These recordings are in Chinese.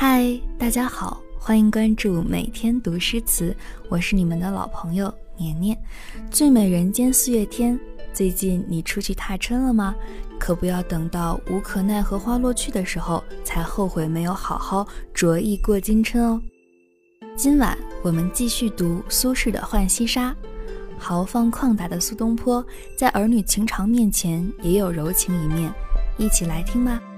嗨，大家好，欢迎关注每天读诗词，我是你们的老朋友年年。最美人间四月天，最近你出去踏春了吗？可不要等到无可奈何花落去的时候，才后悔没有好好着意过今春哦。今晚我们继续读苏轼的《浣溪沙》，豪放旷达的苏东坡，在儿女情长面前也有柔情一面，一起来听吧。《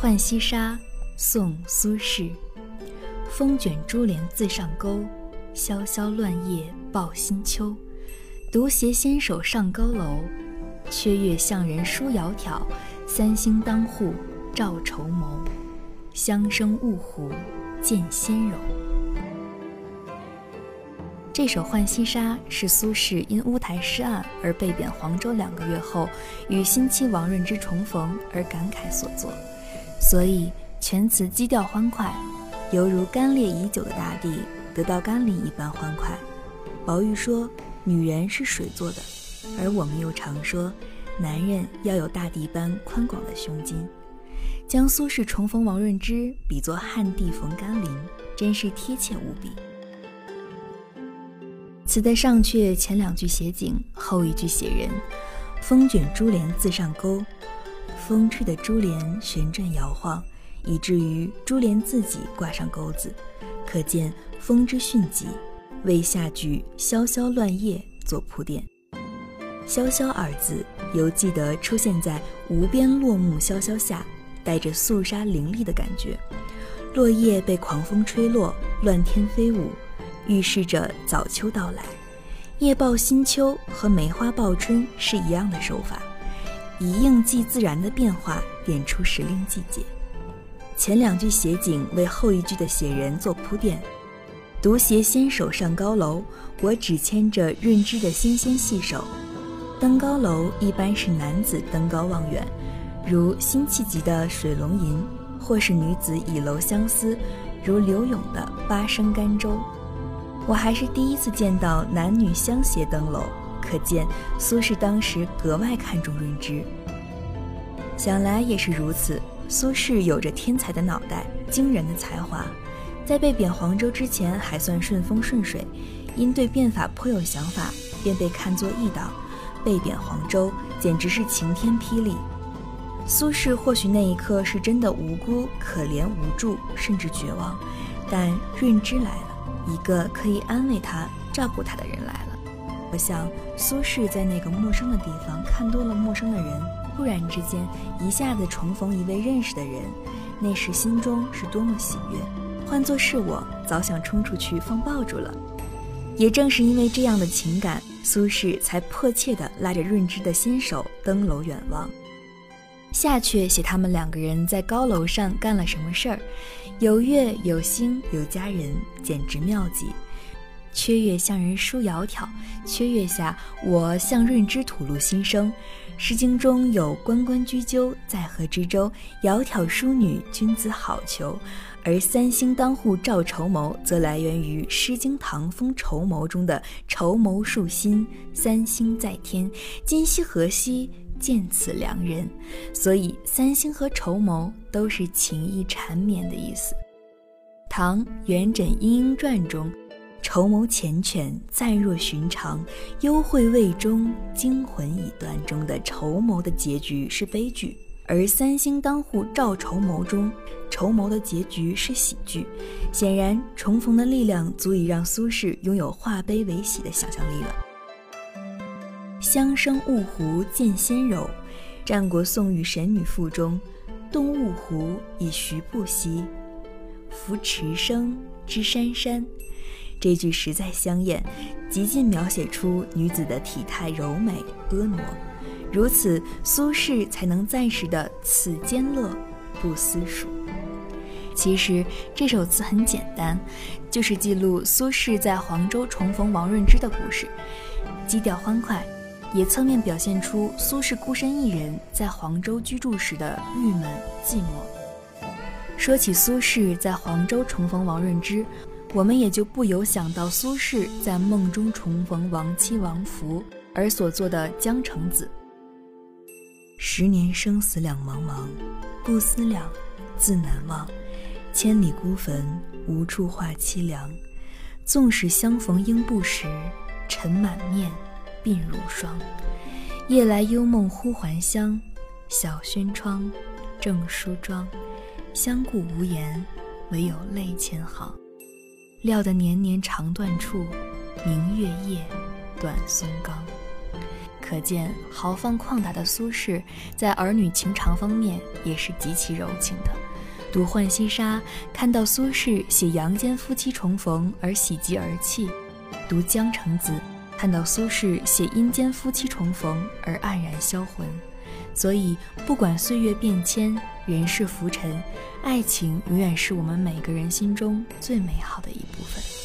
浣溪沙》宋·苏轼，风卷珠帘自上钩，萧萧乱叶抱新秋。独携纤手上高楼，缺月向人书窈窕，三星当户照绸缪。香生雾湖见纤柔。这首《浣溪沙》是苏轼因乌台诗案而被贬黄州两个月后，与新妻王润之重逢而感慨所作。所以全词基调欢快，犹如干裂已久的大地得到甘霖一般欢快。宝玉说：“女人是水做的，而我们又常说，男人要有大地般宽广的胸襟。”将苏轼重逢王润之比作旱地逢甘霖，真是贴切无比。词的上阙前两句写景，后一句写人。风卷珠帘自上钩。风吹的珠帘旋转摇晃，以至于珠帘自己挂上钩子，可见风之迅疾。为下句“萧萧乱叶”做铺垫，“萧萧”二字犹记得出现在无边落木萧萧下，带着肃杀凌厉的感觉。落叶被狂风吹落，乱天飞舞，预示着早秋到来。叶报新秋和梅花报春是一样的手法。以应季自然的变化，点出时令季节。前两句写景，为后一句的写人做铺垫。独携纤手上高楼，我只牵着润之的纤纤细手。登高楼一般是男子登高望远，如辛弃疾的《水龙吟》，或是女子倚楼相思，如柳永的《八声甘州》。我还是第一次见到男女相携登楼。可见苏轼当时格外看重润之，想来也是如此。苏轼有着天才的脑袋，惊人的才华，在被贬黄州之前还算顺风顺水，因对变法颇有想法，便被看作异党。被贬黄州，简直是晴天霹雳。苏轼或许那一刻是真的无辜、可怜、无助，甚至绝望，但润之来了，一个可以安慰他、照顾他的人来了。我想，苏轼在那个陌生的地方看多了陌生的人，突然之间一下子重逢一位认识的人，那时心中是多么喜悦！换作是我，早想冲出去放爆竹了。也正是因为这样的情感，苏轼才迫切地拉着润之的新手登楼远望。下阙写他们两个人在高楼上干了什么事儿，有月有星有佳人，简直妙极。缺月向人书窈窕，缺月下我向润之吐露心声。《诗经》中有“关关雎鸠，在河之洲，窈窕淑女，君子好逑。”而“三星当户照绸缪”则来源于《诗经·唐风·绸缪》中的“绸缪束心，三星在天，今夕何夕，见此良人”。所以，三星和绸缪都是情意缠绵的意思。唐元稹《莺莺传》中。绸缪缱绻，暂若寻常；幽会未终，惊魂已断。中的绸缪的结局是悲剧，而三星当户照绸缪中，绸缪的结局是喜剧。显然，重逢的力量足以让苏轼拥有化悲为喜的想象力了。香生雾湖见仙柔，战国宋玉神女赋中，东雾湖以徐步兮，扶池生之山山。这句实在香艳，极尽描写出女子的体态柔美婀娜，如此苏轼才能暂时的此间乐不思蜀。其实这首词很简单，就是记录苏轼在黄州重逢王润之的故事，基调欢快，也侧面表现出苏轼孤身一人在黄州居住时的郁闷寂寞。说起苏轼在黄州重逢王润之。我们也就不由想到苏轼在梦中重逢亡妻王弗而所做的《江城子》。十年生死两茫茫，不思量，自难忘。千里孤坟，无处话凄凉。纵使相逢应不识，尘满面，鬓如霜。夜来幽梦忽还乡，小轩窗，正梳妆。相顾无言，唯有泪千行。料得年年肠断处，明月夜，短松冈。可见豪放旷达的苏轼，在儿女情长方面也是极其柔情的。读《浣溪沙》，看到苏轼写阳间夫妻重逢而喜极而泣；读《江城子》，看到苏轼写阴间夫妻重逢而黯然销魂。所以，不管岁月变迁，人世浮沉，爱情永远是我们每个人心中最美好的一部分。